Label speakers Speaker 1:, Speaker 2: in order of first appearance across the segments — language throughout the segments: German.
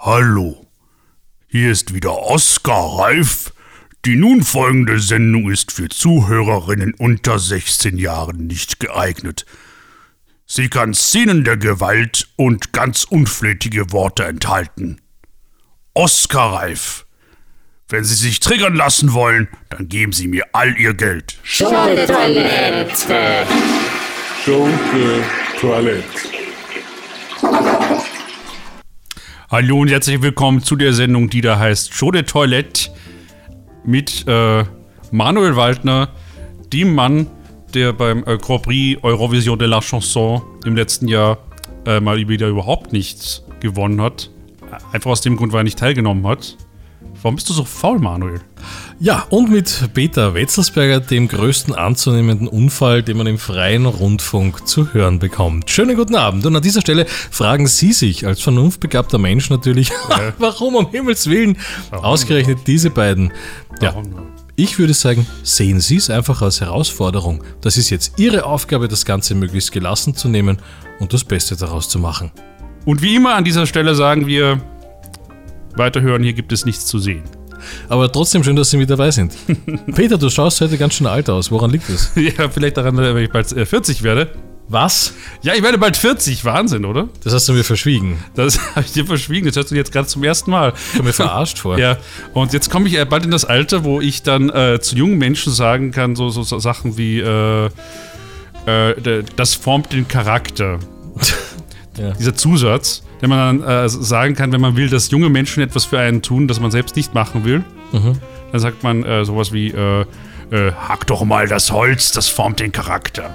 Speaker 1: Hallo, hier ist wieder Oskar Reif. Die nun folgende Sendung ist für Zuhörerinnen unter 16 Jahren nicht geeignet. Sie kann Szenen der Gewalt und ganz unflätige Worte enthalten. Oskar Reif. Wenn Sie sich triggern lassen wollen, dann geben Sie mir all Ihr Geld.
Speaker 2: Schunke-Toilette.
Speaker 3: Schunke Toilette.
Speaker 1: Hallo und herzlich willkommen zu der Sendung, die da heißt Show de Toilette mit äh, Manuel Waldner, dem Mann, der beim äh, Grand Prix Eurovision de la Chanson im letzten Jahr äh, mal wieder überhaupt nichts gewonnen hat. Einfach aus dem Grund, weil er nicht teilgenommen hat. Warum bist du so faul, Manuel?
Speaker 4: Ja, und mit Peter Wetzelsberger, dem größten anzunehmenden Unfall, den man im freien Rundfunk zu hören bekommt. Schönen guten Abend. Und an dieser Stelle fragen Sie sich als vernunftbegabter Mensch natürlich, warum um Himmels Willen ausgerechnet diese beiden? Ja,
Speaker 1: Warum
Speaker 4: ich würde sagen, sehen Sie es einfach als Herausforderung. Das ist jetzt Ihre Aufgabe, das Ganze möglichst gelassen zu nehmen und das Beste daraus zu machen.
Speaker 1: Und wie immer an dieser Stelle sagen wir, weiterhören, hier gibt es nichts zu sehen.
Speaker 4: Aber trotzdem schön, dass Sie mit dabei sind. Peter, du schaust heute ganz schön alt aus. Woran liegt es?
Speaker 1: ja, vielleicht daran, wenn ich bald äh, 40 werde.
Speaker 4: Was?
Speaker 1: Ja, ich werde bald 40. Wahnsinn, oder?
Speaker 4: Das hast du mir verschwiegen.
Speaker 1: Das habe ich dir verschwiegen. Das hörst du jetzt gerade zum ersten Mal.
Speaker 4: Ich komme mir verarscht vor.
Speaker 1: Ja, und jetzt komme ich äh, bald in das Alter, wo ich dann äh, zu jungen Menschen sagen kann, so, so, so Sachen wie, äh, äh, das formt den Charakter.
Speaker 4: Ja.
Speaker 1: Dieser Zusatz, den man dann äh, sagen kann, wenn man will, dass junge Menschen etwas für einen tun, das man selbst nicht machen will. Dann sagt man äh, sowas wie, äh, äh, hack doch mal das Holz, das formt den Charakter.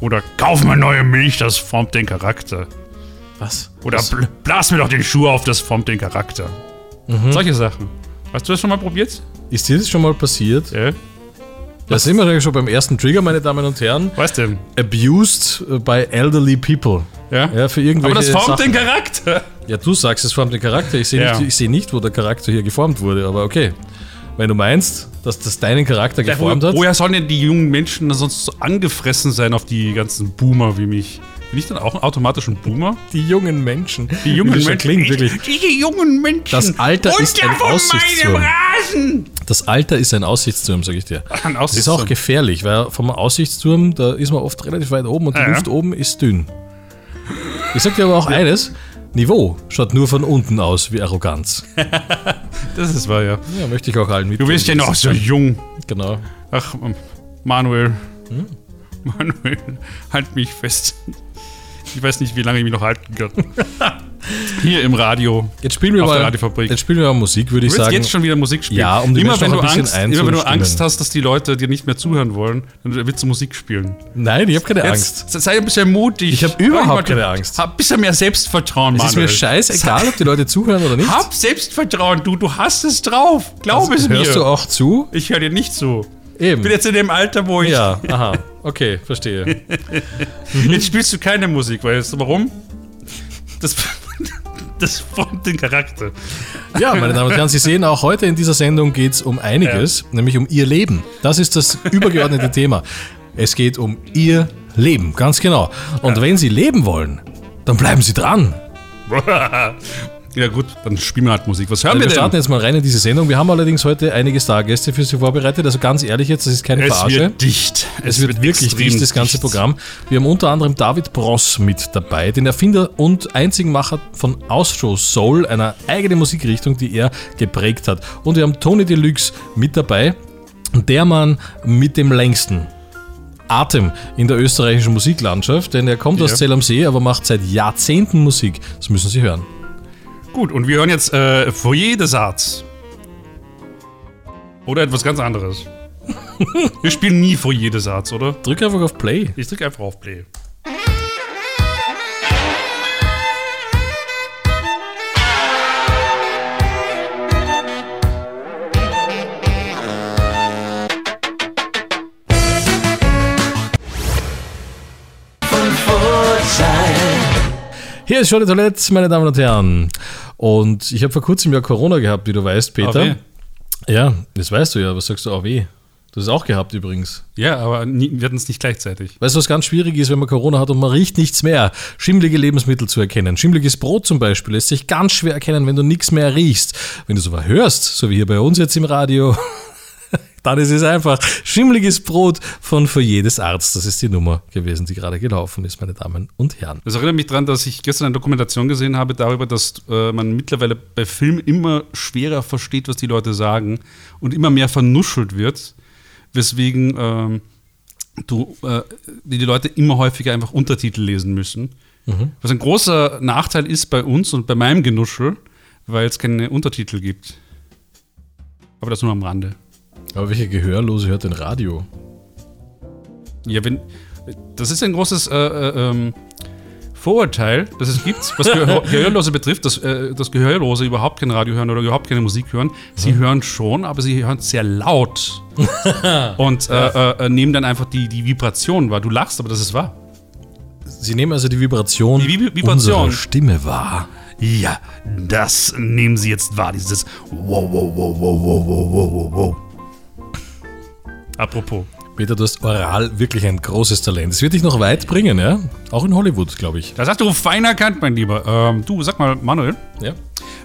Speaker 1: Oder kauf mal neue Milch, das formt den Charakter.
Speaker 4: Was?
Speaker 1: Oder
Speaker 4: Was?
Speaker 1: bl blas mir doch den Schuh auf, das formt den Charakter. Solche Sachen. Hast du das schon mal probiert?
Speaker 4: Ist dir das schon mal passiert?
Speaker 1: Ja.
Speaker 4: Da sind wir schon beim ersten Trigger, meine Damen und Herren.
Speaker 1: Was denn?
Speaker 4: Abused by elderly people.
Speaker 1: Ja.
Speaker 4: Ja, für irgendwelche
Speaker 1: Aber das formt
Speaker 4: Sachen.
Speaker 1: den Charakter.
Speaker 4: Ja, du sagst, es formt den Charakter. Ich sehe
Speaker 1: Ja.
Speaker 4: nicht, ich seh nicht, wo der Charakter hier geformt wurde, aber okay. Wenn du meinst, dass das deinen Charakter
Speaker 1: Ja,
Speaker 4: geformt hat.
Speaker 1: woher sollen denn die jungen Menschen sonst so angefressen sein auf die ganzen Boomer wie mich? Bin ich dann auch ein Boomer?
Speaker 4: Die jungen Menschen.
Speaker 1: Die jungen Menschen.
Speaker 4: Klingt, wirklich.
Speaker 1: Diese jungen Menschen.
Speaker 4: Das Alter ist ein Aussichtsturm.
Speaker 1: Rasen.
Speaker 4: Das Alter ist ein Aussichtsturm, sag ich dir.
Speaker 1: Ein
Speaker 4: Das ist
Speaker 1: Aussichtsturm.
Speaker 4: auch gefährlich, weil vom Aussichtsturm, da ist man oft relativ weit oben und die
Speaker 1: Ja, ja.
Speaker 4: Luft oben ist dünn. Ich sag dir aber auch eines: Niveau schaut nur von unten aus wie Arroganz.
Speaker 1: Das ist wahr, ja.
Speaker 4: Ja, möchte ich auch allen mit.
Speaker 1: Du bist ja noch so jung.
Speaker 4: Genau.
Speaker 1: Ach, Manuel.
Speaker 4: Hm?
Speaker 1: Manuel, halt mich fest. Ich weiß nicht, wie lange ich mich noch halten kann. Hier im Radio.
Speaker 4: Jetzt spielen wir
Speaker 1: Auf
Speaker 4: mal.
Speaker 1: der Radiofabrik.
Speaker 4: Jetzt spielen wir mal Musik, würde ich sagen.
Speaker 1: jetzt schon wieder Musik spielen.
Speaker 4: Ja, um die
Speaker 1: immer wenn, du Angst, immer wenn du. Angst hast, dass die Leute dir nicht mehr zuhören wollen, dann willst du Musik spielen.
Speaker 4: Nein, ich habe keine Angst.
Speaker 1: Jetzt sei ein bisschen mutig.
Speaker 4: Ich hab überhaupt keine Angst.
Speaker 1: Hab ein bisschen mehr Selbstvertrauen,
Speaker 4: Es ist mir scheißegal, ob die Leute zuhören oder nicht.
Speaker 1: Hab Selbstvertrauen, du, du hast es drauf. Glaub es mir.
Speaker 4: Hörst du auch zu?
Speaker 1: Ich höre dir nicht zu.
Speaker 4: Eben.
Speaker 1: Ich bin jetzt in dem Alter, wo ich.
Speaker 4: ja, aha. Okay, verstehe.
Speaker 1: Jetzt spielst du keine Musik, weißt du warum? Das, das formt den Charakter.
Speaker 4: Ja, meine Damen und Herren, Sie sehen auch heute in dieser Sendung geht es um einiges, nämlich um Ihr Leben. Das ist das übergeordnete Thema. Es geht um Ihr Leben, ganz genau. Und wenn Sie leben wollen, dann bleiben Sie dran.
Speaker 1: Ja gut, dann spielen wir halt Musik. Was hören
Speaker 4: Wir
Speaker 1: wir
Speaker 4: starten
Speaker 1: denn?
Speaker 4: jetzt mal rein in diese Sendung. Wir haben allerdings heute einige Stargäste für Sie vorbereitet. Also ganz ehrlich jetzt, das ist keine
Speaker 1: Es
Speaker 4: Verarsche.
Speaker 1: wird dicht.
Speaker 4: Es wird wirklich
Speaker 1: extrem
Speaker 4: dicht, das ganze
Speaker 1: dicht.
Speaker 4: Programm. Wir haben unter anderem David Bross mit dabei, den Erfinder und einzigen Macher von Ausshow Soul, einer eigenen Musikrichtung, die er geprägt hat. Und wir haben Tony Deluxe mit dabei, der Mann mit dem längsten Atem in der österreichischen Musiklandschaft, denn er kommt aus
Speaker 1: Ja.
Speaker 4: Zell am See, aber macht seit Jahrzehnten Musik. Das müssen Sie hören.
Speaker 1: Gut, und wir hören jetzt äh, Foyer des Arts. Oder etwas ganz anderes. wir spielen nie Foyer des Arts, oder?
Speaker 4: Drück einfach auf Play.
Speaker 1: Ich drücke einfach auf Play.
Speaker 4: Hier ist schon die Toilette, meine Damen und Herren. Und ich habe vor kurzem ja Corona gehabt, wie du weißt, Peter.
Speaker 1: AW.
Speaker 4: Ja, das weißt du ja. Was sagst du, AW? Das ist auch gehabt übrigens.
Speaker 1: Ja, aber nie, wir hatten es nicht gleichzeitig.
Speaker 4: Weißt du, was ganz schwierig ist, wenn man Corona hat und man riecht nichts mehr? Schimmlige Lebensmittel zu erkennen. Schimmliges Brot zum Beispiel lässt sich ganz schwer erkennen, wenn du nichts mehr riechst. Wenn du es aber hörst, so wie hier bei uns jetzt im Radio, dann ist es einfach schimmliges Brot von Foyer des Arztes. Das ist die Nummer gewesen, die gerade gelaufen ist, meine Damen und Herren.
Speaker 1: Das erinnert mich daran, dass ich gestern eine Dokumentation gesehen habe darüber, dass äh, man mittlerweile bei Filmen immer schwerer versteht, was die Leute sagen und immer mehr vernuschelt wird, weswegen ähm, du, äh, die die Leute immer häufiger einfach Untertitel lesen müssen. Was ein großer Nachteil ist bei uns und bei meinem Genuschel, weil es keine Untertitel gibt. Aber das nur am Rande.
Speaker 4: Aber welche Gehörlose hört denn Radio?
Speaker 1: Ja, wenn. Das ist ein großes äh, äh, ähm, Vorurteil, dass es gibt, was Gehörlose betrifft, dass, äh, dass Gehörlose überhaupt kein Radio hören oder überhaupt keine Musik hören. Sie mhm. hören schon, aber sie hören sehr laut und äh, äh, äh, nehmen dann einfach die, die Vibration wahr. Du lachst, aber das ist wahr.
Speaker 4: Sie nehmen also die Vibration,
Speaker 1: die Vib Vibration.
Speaker 4: unserer Stimme wahr.
Speaker 5: Ja, das nehmen Sie jetzt wahr, dieses Wow, wow, wow, wow, wow, wow, wow, wow.
Speaker 1: Apropos.
Speaker 4: Peter, du hast oral wirklich ein großes Talent. Es wird dich noch weit bringen, ja? Auch in Hollywood, glaube ich.
Speaker 1: Das hast du fein erkannt, mein Lieber. Ähm, du, sag mal, Manuel,
Speaker 4: Ja?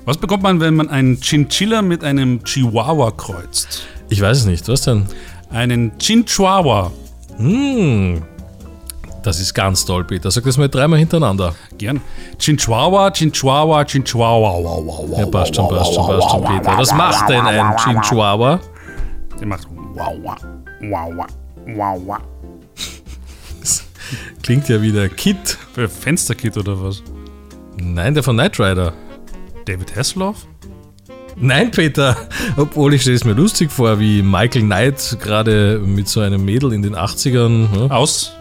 Speaker 1: was bekommt man, wenn man einen Chinchilla mit einem Chihuahua kreuzt?
Speaker 4: Ich weiß es nicht. Was denn?
Speaker 1: Einen Chinchihuahua.
Speaker 4: Hm. Das ist ganz toll, Peter. Sag das mal dreimal hintereinander.
Speaker 1: Gern. Wow, wow, wow,
Speaker 4: Ja, passt schon, passt schon, passt schon, Peter. Was macht denn ein Chinchihuahua?
Speaker 1: Der macht
Speaker 5: Wow, wow, wow, wow, wow, wow.
Speaker 4: Klingt ja wie der Kid.
Speaker 1: Für Fensterkit oder was?
Speaker 4: Nein, der von Knight Rider.
Speaker 1: David Hasselhoff?
Speaker 4: Nein, Peter. Obwohl ich stelle es mir lustig vor, wie Michael Knight gerade mit so einem Mädel in den 80ern ja,
Speaker 1: Aus.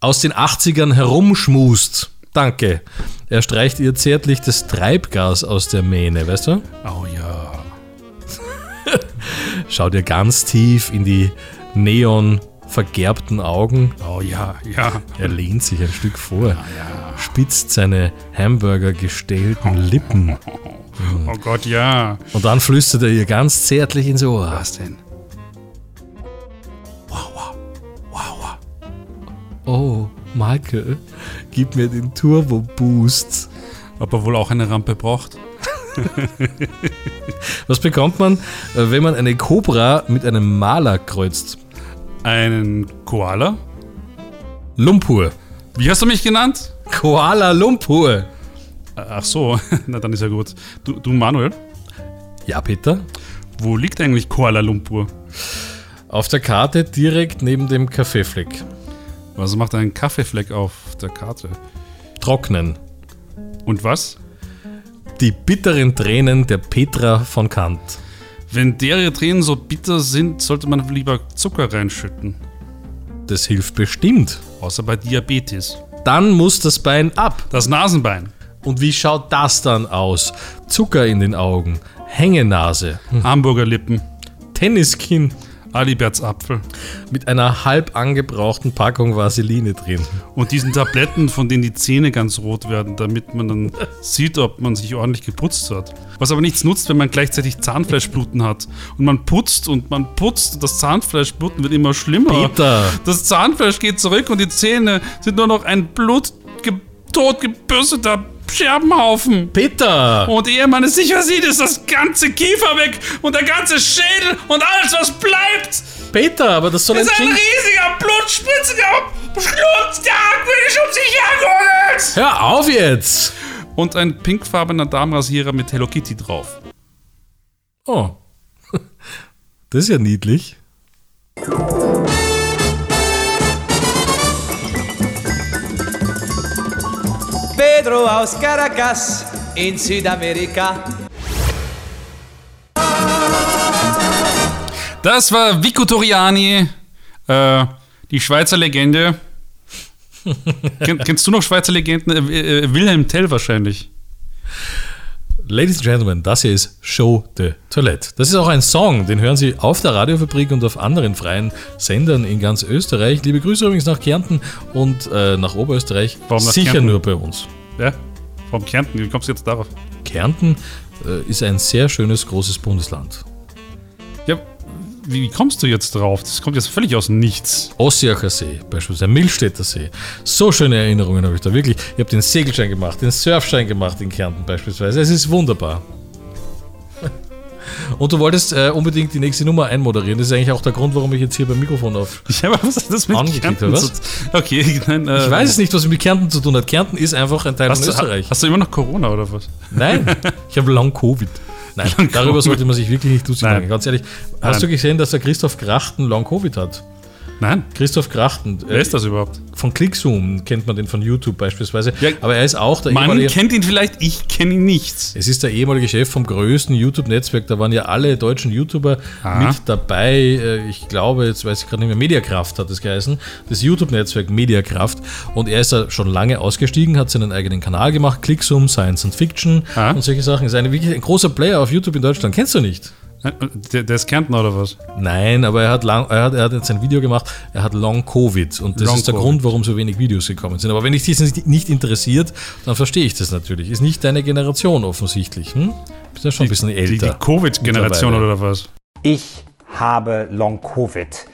Speaker 4: aus den 80ern herumschmust. Danke. Er streicht ihr zärtlich das Treibgas aus der Mähne, weißt du?
Speaker 1: Oh ja.
Speaker 4: Schaut ihr ganz tief in die neon vergerbten Augen.
Speaker 1: Oh ja, ja.
Speaker 4: Er lehnt sich ein Stück vor, spitzt seine Hamburger gestählten Lippen
Speaker 1: Oh Gott, ja.
Speaker 4: und dann flüstert er ihr ganz zärtlich ins Ohr.
Speaker 1: Was denn?
Speaker 4: Oh, Michael, gib mir den Turbo Boost.
Speaker 1: Ob er wohl auch eine Rampe braucht?
Speaker 4: Was bekommt man, äh, wenn man eine Cobra mit einem Maler kreuzt?
Speaker 1: Einen Koala?
Speaker 4: Lumpur.
Speaker 1: Wie hast du mich genannt?
Speaker 4: Koala Lumpur.
Speaker 1: Ach so, na dann ist ja gut. Du, du Manuel,
Speaker 4: Ja, Peter?
Speaker 1: wo liegt eigentlich Kuala Lumpur?
Speaker 4: Auf der Karte direkt neben dem Kaffeefleck.
Speaker 1: Was macht ein Kaffeefleck auf der Karte?
Speaker 4: Trocknen.
Speaker 1: Und was?
Speaker 4: Die bitteren Tränen der Petra von Kant.
Speaker 1: Wenn deren Tränen so bitter sind, sollte man lieber Zucker reinschütten.
Speaker 4: Das hilft bestimmt.
Speaker 1: Außer bei Diabetes.
Speaker 4: Dann muss das Bein ab.
Speaker 1: Das Nasenbein.
Speaker 4: Und wie schaut das dann aus? Zucker in den Augen, Hängenase,
Speaker 1: Hamburger Lippen.
Speaker 4: Tenniskinn
Speaker 1: Aliberts Apfel.
Speaker 4: mit einer halb angebrauchten Packung Vaseline drin.
Speaker 1: Und diesen Tabletten, von denen die Zähne ganz rot werden, damit man dann sieht, ob man sich ordentlich geputzt hat. Was aber nichts nutzt, wenn man gleichzeitig Zahnfleischbluten hat. Und man putzt und man putzt und das Zahnfleischbluten wird immer schlimmer.
Speaker 4: Peter.
Speaker 1: Das Zahnfleisch geht zurück und die Zähne sind nur noch ein blut totgebürsteter Scherbenhaufen.
Speaker 4: Peter!
Speaker 1: Und ehe man es sicher sieht, ist das ganze Kiefer weg und der ganze Schädel und alles, was bleibt,
Speaker 4: Peter, aber das soll ein
Speaker 1: ist ein
Speaker 4: Gin...
Speaker 1: riesiger, blutspritziger Schlundstag, bin ich um sich hergeholt.
Speaker 4: Hör auf jetzt!
Speaker 1: Und ein pinkfarbener Darmrasierer mit Hello Kitty drauf.
Speaker 4: Oh. Das ist ja niedlich.
Speaker 6: Pedro aus Caracas in Südamerika.
Speaker 1: Das war Vico Toriani, äh, die Schweizer Legende. Ken, kennst du noch Schweizer Legenden? Äh, äh, Wilhelm Tell wahrscheinlich.
Speaker 4: Ladies and Gentlemen, das hier ist Show de Toilette. Das ist auch ein Song, den hören Sie auf der Radiofabrik und auf anderen freien Sendern in ganz Österreich. Liebe Grüße übrigens nach Kärnten und äh, nach Oberösterreich.
Speaker 1: Warum nach
Speaker 4: Sicher
Speaker 1: Kärnten?
Speaker 4: nur bei uns.
Speaker 1: Ja, vom Kärnten. Wie kommst du jetzt darauf?
Speaker 4: Kärnten äh, ist ein sehr schönes, großes Bundesland.
Speaker 1: Ja, wie, wie kommst du jetzt drauf? Das kommt jetzt völlig aus Nichts.
Speaker 4: Ossiacher See, beispielsweise Millstädter See. So schöne Erinnerungen habe ich da wirklich. Ich habe den Segelschein gemacht, den Surfschein gemacht in Kärnten beispielsweise. Es ist wunderbar. Und du wolltest äh, unbedingt die nächste Nummer einmoderieren. Das ist eigentlich auch der Grund, warum ich jetzt hier beim Mikrofon auf.
Speaker 1: Ja, aber was hat das mit Kärnten
Speaker 4: oder
Speaker 1: zu Okay, nein, äh,
Speaker 4: Ich weiß es nicht, was mit Kärnten zu tun hat. Kärnten ist einfach ein Teil
Speaker 1: Hast
Speaker 4: von
Speaker 1: du,
Speaker 4: Österreich.
Speaker 1: hast du immer noch Corona oder was?
Speaker 4: Nein, ich habe Long Covid. Nein, darüber sollte man sich wirklich nicht machen. Ganz ehrlich, hast
Speaker 1: Nein.
Speaker 4: du gesehen, dass der Christoph Krachten Long Covid hat?
Speaker 1: Nein.
Speaker 4: Christoph Krachten,
Speaker 1: Wer
Speaker 4: äh,
Speaker 1: ist das überhaupt?
Speaker 4: von Clickzoom kennt man den von YouTube beispielsweise.
Speaker 1: Ja,
Speaker 4: aber er ist auch der
Speaker 1: Man
Speaker 4: ehemalige.
Speaker 1: kennt ihn vielleicht, ich kenne ihn nicht.
Speaker 4: Es ist der ehemalige Chef vom größten YouTube-Netzwerk. Da waren ja alle deutschen YouTuber
Speaker 1: Aha.
Speaker 4: mit dabei. Äh, Ich glaube, jetzt weiß ich gerade nicht mehr, Mediakraft hat es geheißen. Das YouTube-Netzwerk Mediakraft. Und er ist da schon lange ausgestiegen, hat seinen eigenen Kanal gemacht. Clickzoom, Science and Fiction
Speaker 1: Aha.
Speaker 4: und solche Sachen. Ist eine, wirklich ein großer Player auf YouTube in Deutschland. Kennst du nicht?
Speaker 1: Äh, Der, der ist Kärntner oder was?
Speaker 4: Nein, aber er hat, lang, er, hat, er hat jetzt ein Video gemacht, er hat Long Covid und das
Speaker 1: Long
Speaker 4: ist der
Speaker 1: Covid.
Speaker 4: Grund, warum so wenig Videos gekommen sind. Aber wenn dich das nicht- nicht interessiert, dann verstehe ich das natürlich. Ist nicht deine Generation offensichtlich. Hm? Bist ja schon ein bisschen
Speaker 1: Die,
Speaker 4: älter.
Speaker 1: die Covid-Generation
Speaker 4: mittlerweile.
Speaker 1: oder was?
Speaker 7: Ich habe Long-Covid.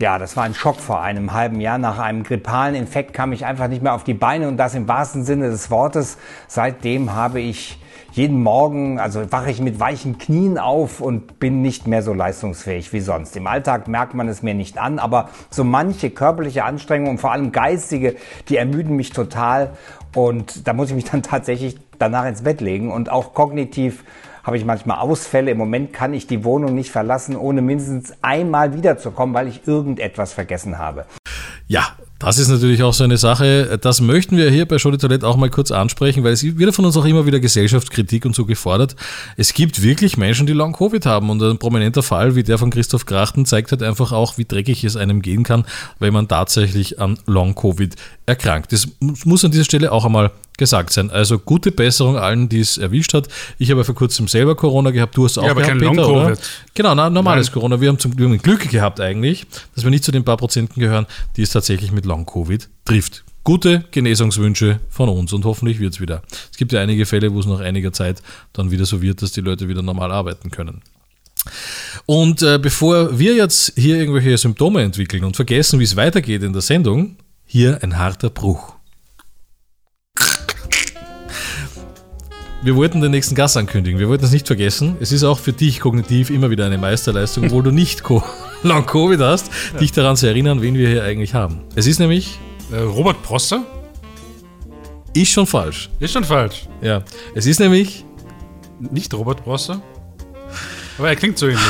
Speaker 7: Ja, das war ein Schock vor einem halben Jahr. Nach einem grippalen Infekt kam ich einfach nicht mehr auf die Beine und das im wahrsten Sinne des Wortes. Seitdem habe ich jeden Morgen, also wache ich mit weichen Knien auf und bin nicht mehr so leistungsfähig wie sonst. Im Alltag merkt man es mir nicht an, aber so manche körperliche Anstrengung und vor allem geistige, die ermüden mich total und da muss ich mich dann tatsächlich danach ins Bett legen und auch kognitiv habe ich manchmal Ausfälle. Im Moment kann ich die Wohnung nicht verlassen, ohne mindestens einmal wiederzukommen, weil ich irgendetwas vergessen habe.
Speaker 4: Ja, das ist natürlich auch so eine Sache. Das möchten wir hier bei Show de Toilette auch mal kurz ansprechen, weil es wird von uns auch immer wieder Gesellschaftskritik und so gefordert. Es gibt wirklich Menschen, die Long Covid haben und ein prominenter Fall wie der von Christoph Krachten zeigt halt einfach auch, wie dreckig es einem gehen kann, wenn man tatsächlich an Long Covid erkrankt. Das muss an dieser Stelle auch einmal gesagt sein. Also gute Besserung allen, die es erwischt hat. Ich habe vor kurzem selber Corona gehabt. Du hast auch
Speaker 1: Ja, aber
Speaker 4: gehabt,
Speaker 1: kein
Speaker 4: Peter, oder? Genau, na, normales
Speaker 1: Nein.
Speaker 4: Corona. Wir haben zum Glück Glück gehabt eigentlich, dass wir nicht zu den paar Prozenten gehören, die es tatsächlich mit Long-Covid trifft. Gute Genesungswünsche von uns und hoffentlich wird es wieder. Es gibt ja einige Fälle, wo es nach einiger Zeit dann wieder so wird, dass die Leute wieder normal arbeiten können. Und äh, bevor wir jetzt hier irgendwelche Symptome entwickeln und vergessen, wie es weitergeht in der Sendung, hier ein harter Bruch. Wir wollten den nächsten Gast ankündigen. Wir wollten es nicht vergessen. Es ist auch für dich kognitiv immer wieder eine Meisterleistung, obwohl du nicht Co Long Covid hast, dich daran zu erinnern, wen wir hier eigentlich haben. Es ist nämlich,
Speaker 1: Äh, Robert Prosser?
Speaker 4: ist schon falsch.
Speaker 1: Ist schon falsch.
Speaker 4: Ja, es ist nämlich,
Speaker 1: Nicht Robert Prosser? Aber er klingt so ähnlich.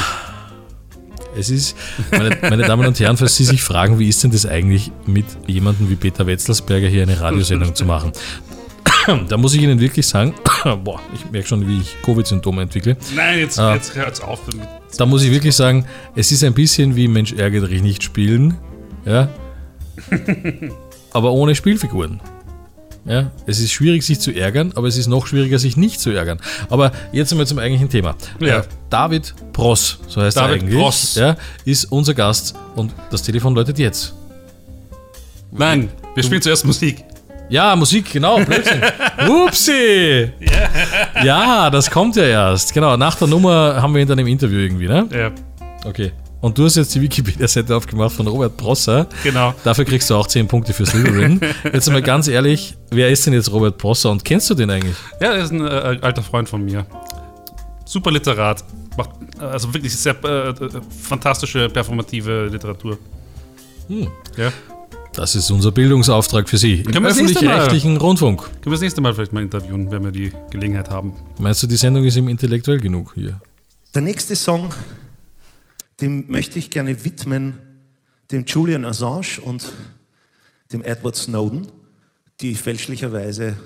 Speaker 4: es ist, meine, meine Damen und Herren, falls Sie sich fragen, wie ist denn das eigentlich mit jemandem wie Peter Wetzelsberger hier eine Radiosendung zu machen? Da muss ich Ihnen wirklich sagen, boah, ich merke schon, wie ich Covid-Symptome entwickle.
Speaker 1: Nein, jetzt,
Speaker 4: Ah.
Speaker 1: jetzt hört's auf.
Speaker 4: Da muss ich wirklich sagen, es ist ein bisschen wie Mensch ärgere dich nicht spielen, ja, aber ohne Spielfiguren. Ja, es ist schwierig, sich zu ärgern, aber es ist noch schwieriger, sich nicht zu ärgern. Aber jetzt einmal zum eigentlichen Thema.
Speaker 1: Ja.
Speaker 4: Äh, David Pross, so heißt
Speaker 1: David
Speaker 4: er eigentlich,
Speaker 1: Pross.
Speaker 4: Ja, ist unser Gast und das Telefon läutet jetzt.
Speaker 1: Nein, wir spielen zuerst Musik.
Speaker 4: Ja, Musik, genau, Blödsinn. Upsi! Ja, das kommt ja erst. Genau, nach der Nummer haben wir ihn dann im Interview irgendwie, ne?
Speaker 1: Ja,
Speaker 4: Okay. Und du hast jetzt die Wikipedia-Seite aufgemacht von Robert Prosser.
Speaker 1: genau.
Speaker 4: Dafür kriegst du auch 10 Punkte für Slytherin. Jetzt mal ganz ehrlich, wer ist denn jetzt Robert Prosser und kennst du den eigentlich?
Speaker 1: Ja, er ist ein äh, alter Freund von mir. Super Literat. Macht äh, also wirklich sehr äh, äh, fantastische, performative Literatur.
Speaker 4: Hm.
Speaker 1: Ja.
Speaker 4: Das ist unser Bildungsauftrag für Sie im öffentlich-rechtlichen Rundfunk.
Speaker 1: Können wir das nächste Mal vielleicht mal interviewen, wenn wir die Gelegenheit haben.
Speaker 4: Meinst du, die Sendung ist ihm intellektuell genug hier?
Speaker 8: Der nächste Song, den möchte ich gerne widmen dem Julian Assange und dem Edward Snowden, die fälschlicherweise,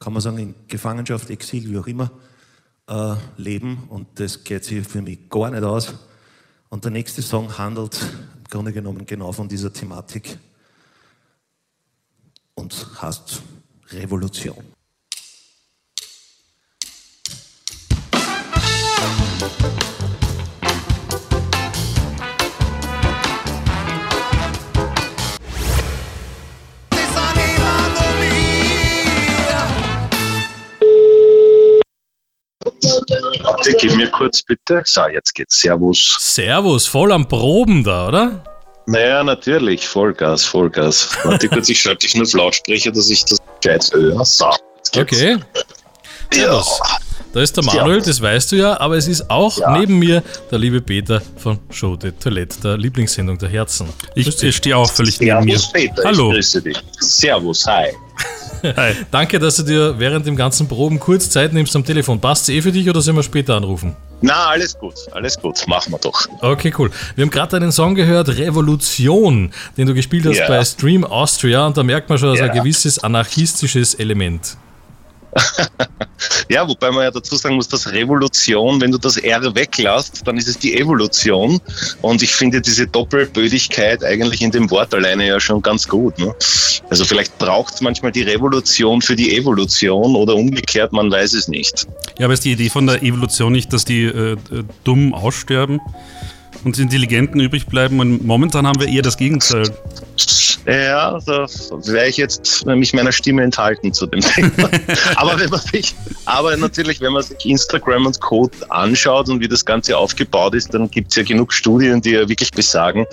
Speaker 8: kann man sagen, in Gefangenschaft, Exil, wie auch immer, äh, leben. Und das geht sich für mich gar nicht aus. Und der nächste Song handelt im Grunde genommen genau von dieser Thematik heißt Revolution.
Speaker 9: Gib mir kurz bitte. So, jetzt geht's. Servus.
Speaker 4: Servus, voll am Proben da, oder?
Speaker 9: Naja, natürlich. Vollgas, Vollgas. Warte kurz, ich schalte dich nur auf Lautsprecher, dass ich das gescheit höre. So.
Speaker 4: Okay.
Speaker 9: Ja.
Speaker 4: Da ist der Manuel, das weißt du ja, aber es ist auch
Speaker 9: Ja.
Speaker 4: neben mir der liebe Peter von Show de Toilette, der Lieblingssendung der Herzen.
Speaker 1: Ich, ich stehe auch völlig neben mir.
Speaker 9: Servus, Peter.
Speaker 1: Hallo.
Speaker 9: Ich grüße dich. Servus, hi.
Speaker 1: Hi.
Speaker 4: Danke, dass du dir während dem ganzen Proben kurz Zeit nimmst am Telefon. Passt eh für dich oder sollen wir später anrufen?
Speaker 9: Na, alles gut, alles gut. Machen wir doch.
Speaker 4: Okay, cool. Wir haben gerade einen Song gehört, Revolution, den du gespielt hast
Speaker 9: Ja.
Speaker 4: bei Stream Austria und da merkt man schon, dass ein
Speaker 9: Ja.
Speaker 4: gewisses anarchistisches Element.
Speaker 9: Ja, wobei man ja dazu sagen muss, dass Revolution, wenn du das R weglässt, dann ist es die Evolution. Und ich finde diese Doppelbödigkeit eigentlich in dem Wort alleine ja schon ganz gut. Ne? Also vielleicht braucht es manchmal die Revolution für die Evolution oder umgekehrt, man weiß es nicht.
Speaker 1: Ja, aber ist die Idee von der Evolution nicht, dass die äh, äh, dumm aussterben und die Intelligenten übrig bleiben? Und momentan haben wir eher das Gegenteil.
Speaker 9: Ja, da wäre ich jetzt mich meiner Stimme enthalten zu dem Thema. aber wenn man sich, aber natürlich, wenn man sich Instagram und Code anschaut und wie das Ganze aufgebaut ist, dann gibt es ja genug Studien, die ja wirklich besagen,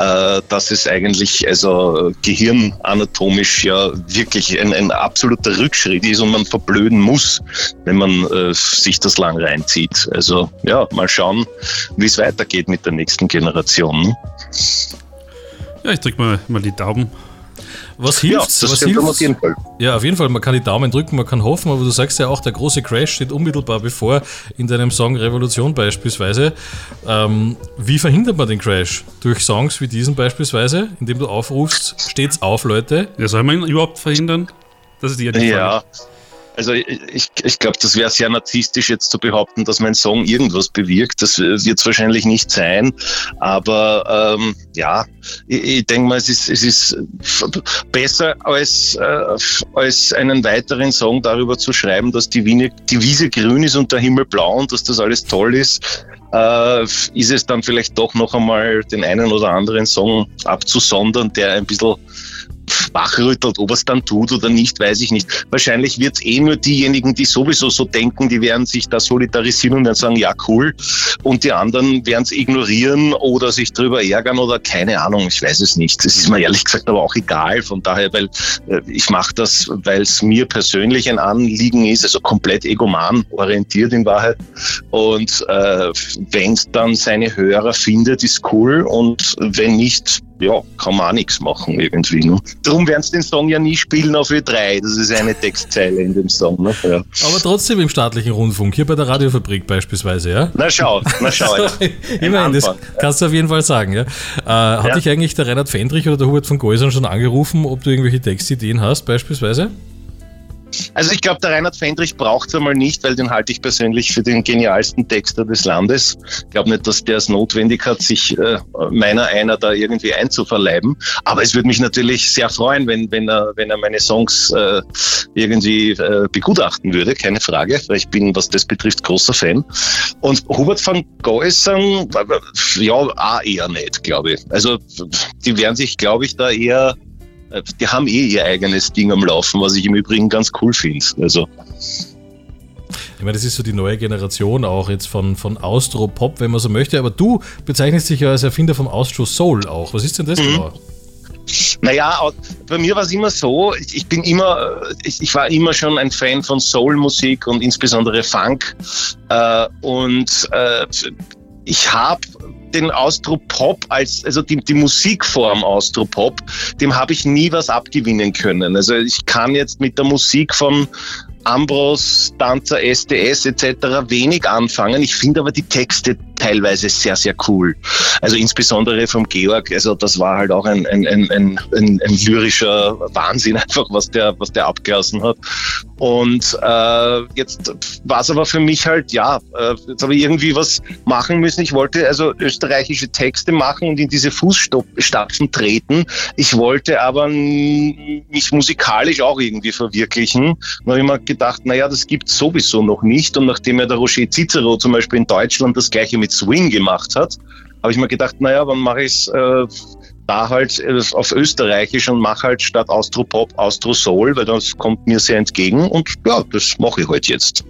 Speaker 9: äh, dass es eigentlich also gehirnanatomisch ja wirklich ein, ein absoluter Rückschritt ist und man verblöden muss, wenn man äh, sich das lang reinzieht. Also ja, mal schauen, wie es weitergeht mit der nächsten Generation.
Speaker 1: Ja, ich drücke mal, mal die Daumen.
Speaker 4: Was
Speaker 9: Ja,
Speaker 4: hilft's?
Speaker 9: das
Speaker 4: Was hilft's?
Speaker 9: auf jeden Fall.
Speaker 4: Ja, auf jeden Fall. Man kann die Daumen drücken, man kann hoffen, aber du sagst ja auch, der große Crash steht unmittelbar bevor in deinem Song Revolution beispielsweise. Ähm, wie verhindert man den Crash? Durch Songs wie diesen beispielsweise, indem du aufrufst, steht's auf, Leute.
Speaker 1: Ja, soll man ihn überhaupt verhindern? Das ist die die Frage.
Speaker 9: Ja. Also ich, ich glaube, das wäre sehr narzisstisch jetzt zu behaupten, dass mein Song irgendwas bewirkt. Das wird es wahrscheinlich nicht sein. Aber ähm, ja, ich, ich denke mal, es ist, es ist besser als, äh, als einen weiteren Song darüber zu schreiben, dass die, Wiene, die Wiese grün ist und der Himmel blau und dass das alles toll ist. Äh, ist es dann vielleicht doch noch einmal den einen oder anderen Song abzusondern, der ein bisschen wachrüttelt, ob er es dann tut oder nicht, weiß ich nicht. Wahrscheinlich wird es eh nur diejenigen, die sowieso so denken, die werden sich da solidarisieren und dann sagen, ja cool. Und die anderen werden es ignorieren oder sich drüber ärgern oder keine Ahnung, ich weiß es nicht. Das ist mir ehrlich gesagt aber auch egal. Von daher, weil äh, ich mache das, weil es mir persönlich ein Anliegen ist, also komplett egoman orientiert in Wahrheit. Und äh, wenn es dann seine Hörer findet, ist cool. Und wenn nicht, ja, kann man auch nichts machen irgendwie. Ne? Darum werden sie den Song ja nie spielen auf Ö3. Das ist eine Textzeile in dem Song. Ne? Ja.
Speaker 4: Aber trotzdem im staatlichen Rundfunk, hier bei der Radiofabrik beispielsweise, ja?
Speaker 9: Na schau, na schau.
Speaker 4: Immerhin, das kannst du auf jeden Fall sagen, ja. Äh, hat
Speaker 9: Ja.
Speaker 4: dich eigentlich der Reinhard Fendrich oder der Hubert von Geusern schon angerufen, ob du irgendwelche Textideen hast, beispielsweise?
Speaker 9: Also ich glaube, der Reinhard Fendrich braucht es einmal nicht, weil den halte ich persönlich für den genialsten Texter des Landes. Ich glaube nicht, dass der es notwendig hat, sich äh, meiner einer da irgendwie einzuverleiben. Aber es würde mich natürlich sehr freuen, wenn, wenn, er, wenn er meine Songs äh, irgendwie äh, begutachten würde, keine Frage, weil ich bin, was das betrifft, großer Fan. Und Hubert van Geusern, ja, auch eher nicht, glaube ich. Also die werden sich, glaube ich, da eher äh, die haben eh ihr eigenes Ding am Laufen, was ich im Übrigen ganz cool finde. Also,
Speaker 4: Ich meine, das ist so die neue Generation auch jetzt von, von Austro-Pop, wenn man so möchte. Aber du bezeichnest dich ja als Erfinder vom Austro-Soul auch. Was ist denn das genau?
Speaker 9: naja, bei mir war es immer so, ich, bin immer, ich, ich war immer schon ein Fan von Soul-Musik und insbesondere Funk. Äh, und äh, ich habe den Austropop als, also die, die Musikform Austropop, dem habe ich nie was abgewinnen können. Also ich kann jetzt mit der Musik von Ambros, Danzer, SDS etc. wenig anfangen. Ich finde aber die Texte teilweise sehr, sehr cool. Also insbesondere vom Georg, also das war halt auch ein, ein, ein, ein, ein, ein lyrischer Wahnsinn einfach, was der, was der abgelassen hat. Und äh, jetzt war es aber für mich halt, ja, äh, jetzt habe ich irgendwie was machen müssen. Ich wollte also österreichische Texte machen und in diese Fußstapfen treten. Ich wollte aber mich musikalisch auch irgendwie verwirklichen. Dann habe ich mir gedacht, naja, das gibt sowieso noch nicht. Und nachdem ja der Roger Cicero zum Beispiel in Deutschland das gleiche mit Swing gemacht hat, habe ich mir gedacht, naja, dann mache ich es äh, da halt äh, auf Österreichisch und mache halt statt Austropop Austro Soul, weil das kommt mir sehr entgegen und ja, das mache ich halt jetzt.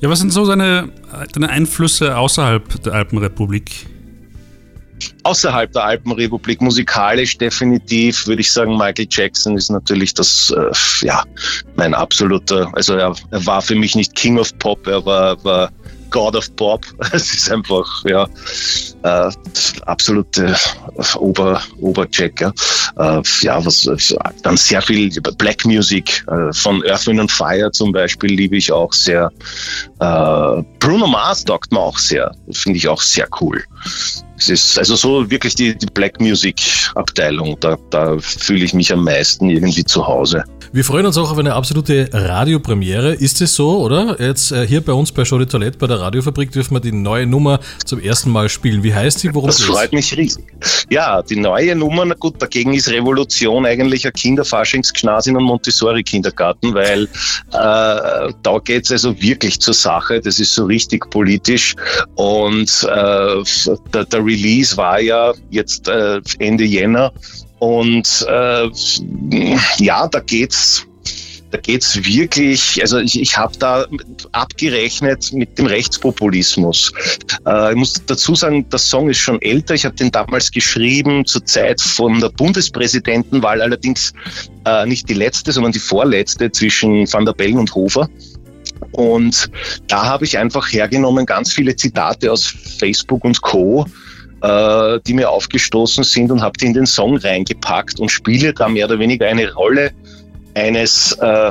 Speaker 1: Ja, was sind so seine, deine Einflüsse außerhalb der Alpenrepublik?
Speaker 9: außerhalb der Alpenrepublik musikalisch definitiv würde ich sagen, Michael Jackson ist natürlich das, äh, ja, mein absoluter, also er, er, war für mich nicht King of Pop, er war, war God of Pop. Es ist einfach, ja, äh, absolute Ober, Oberchecker. Äh, ja, was, dann sehr viel Black Music, äh, von Earth, Wind Fire zum Beispiel liebe ich auch sehr. Äh, Bruno Mars taugt mir auch sehr, finde ich auch sehr cool. Es ist also so wirklich die, die Black Music Abteilung, da, da fühle ich mich am meisten irgendwie zu Hause.
Speaker 4: Wir freuen uns auch auf eine absolute Radiopremiere. Ist es so, oder? Jetzt äh, hier bei uns bei Show de Toilette bei der Radiofabrik dürfen wir die neue Nummer zum ersten Mal spielen. Wie heißt sie?
Speaker 9: Worum das freut mich riesig. Ja, die neue Nummer, na gut, dagegen ist Revolution eigentlich ein Kinderfaschings-Gnasin und Montessori-Kindergarten, weil äh, da geht es also wirklich zur Sache. Das ist so richtig politisch. Und äh, der, der Release war ja jetzt äh, Ende Jänner und äh, ja, da geht's da geht's wirklich, also ich, ich habe da abgerechnet mit dem Rechtspopulismus. Äh, ich muss dazu sagen, der Song ist schon älter. Ich habe den damals geschrieben zur Zeit von der Bundespräsidentenwahl, allerdings äh, nicht die letzte, sondern die vorletzte zwischen Van der Bellen und Hofer. Und da habe ich einfach hergenommen ganz viele Zitate aus Facebook und Co äh, die mir aufgestoßen sind und habe die in den Song reingepackt und spiele da mehr oder weniger eine Rolle eines äh,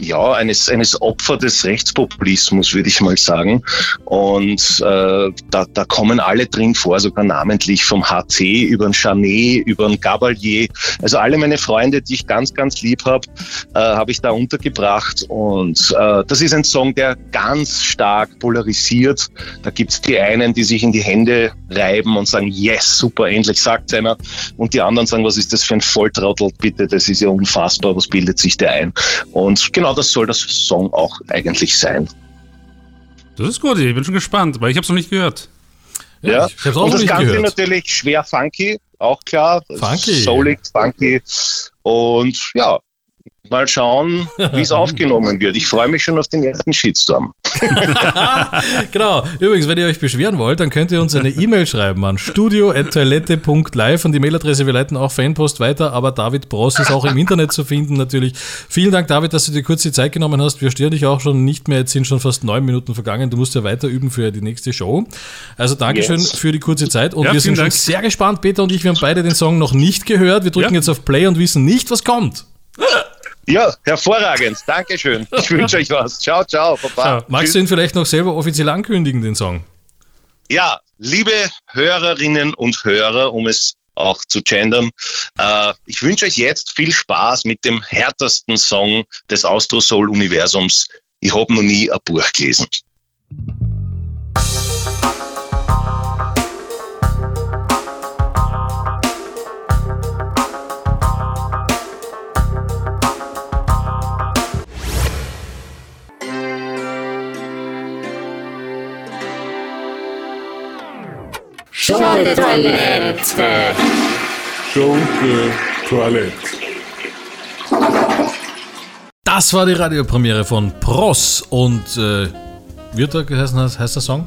Speaker 9: ja, eines, eines Opfer des Rechtspopulismus, würde ich mal sagen. Und äh, da, da kommen alle drin vor, sogar namentlich vom HC über den Chanet, über den Gabalier. Also alle meine Freunde, die ich ganz, ganz lieb habe, äh, habe ich da untergebracht. Und äh, das ist ein Song, der ganz stark polarisiert. Da gibt's die einen, die sich in die Hände reiben und sagen, yes, super, endlich sagt einer. Und die anderen sagen, was ist das für ein Volltrottel, bitte, das ist ja unfassbar, was bildet sich der ein? Und genau genau das soll das Song auch eigentlich sein.
Speaker 1: Das ist gut, ich bin schon gespannt, weil ich habe es noch nicht gehört.
Speaker 9: Ja, ja. Ich, und das Ganze gehört. natürlich schwer funky, auch klar.
Speaker 4: Funky.
Speaker 9: Soulig, funky. Und ja, Mal schauen, wie es aufgenommen wird. Ich freue mich schon auf den ersten Shitstorm.
Speaker 4: genau. Übrigens, wenn ihr euch beschweren wollt, dann könnt ihr uns eine E-Mail schreiben an studio.toilette.live und die Mailadresse, wir leiten auch Fanpost weiter, aber David Bross ist auch im Internet zu finden natürlich. Vielen Dank, David, dass du dir kurz die Zeit genommen hast. Wir stören dich auch schon nicht mehr. Jetzt sind schon fast neun Minuten vergangen. Du musst ja weiter üben für die nächste Show. Also Dankeschön yes. für die kurze Zeit und ja, wir sind schon sehr gespannt. Peter und ich, wir haben beide den Song noch nicht gehört. Wir drücken ja. jetzt auf Play und wissen nicht, was kommt.
Speaker 9: Ja, hervorragend. Dankeschön. Ich wünsche euch was. Ciao, ciao,
Speaker 4: Papa. Magst Tschüss. du ihn vielleicht noch selber offiziell ankündigen, den Song?
Speaker 9: Ja, liebe Hörerinnen und Hörer, um es auch zu gendern. Äh, ich wünsche euch jetzt viel Spaß mit dem härtesten Song des Austro Soul Universums. Ich habe noch nie ein Buch gelesen.
Speaker 10: Schunke-Toilette.
Speaker 3: Schunke-Toilette.
Speaker 4: Das war die Radiopremiere von Pross und äh, wird da geheißen, heißt der Song?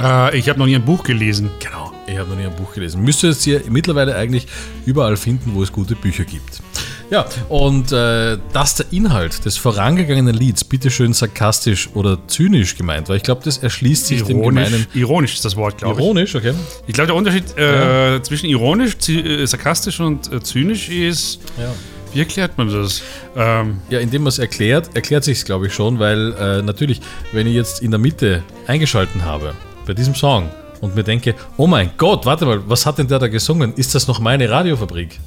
Speaker 1: Äh, ich habe noch nie ein Buch gelesen.
Speaker 4: Genau, ich habe noch nie ein Buch gelesen. Müsste es hier mittlerweile eigentlich überall finden, wo es gute Bücher gibt. Ja, und äh, dass der Inhalt des vorangegangenen Lieds bitteschön sarkastisch oder zynisch gemeint war, ich glaube, das erschließt sich ironisch, dem gemeinen.
Speaker 1: Ironisch ist das Wort, glaube
Speaker 4: ich. Ironisch, okay.
Speaker 1: Ich glaube, der Unterschied äh, ja. zwischen ironisch, äh, sarkastisch und äh, zynisch ist. Ja. Wie erklärt man das?
Speaker 4: Ähm ja, indem man es erklärt, erklärt sich es, glaube ich, schon, weil äh, natürlich, wenn ich jetzt in der Mitte eingeschalten habe, bei diesem Song, und mir denke, oh mein Gott, warte mal, was hat denn der da gesungen? Ist das noch meine Radiofabrik?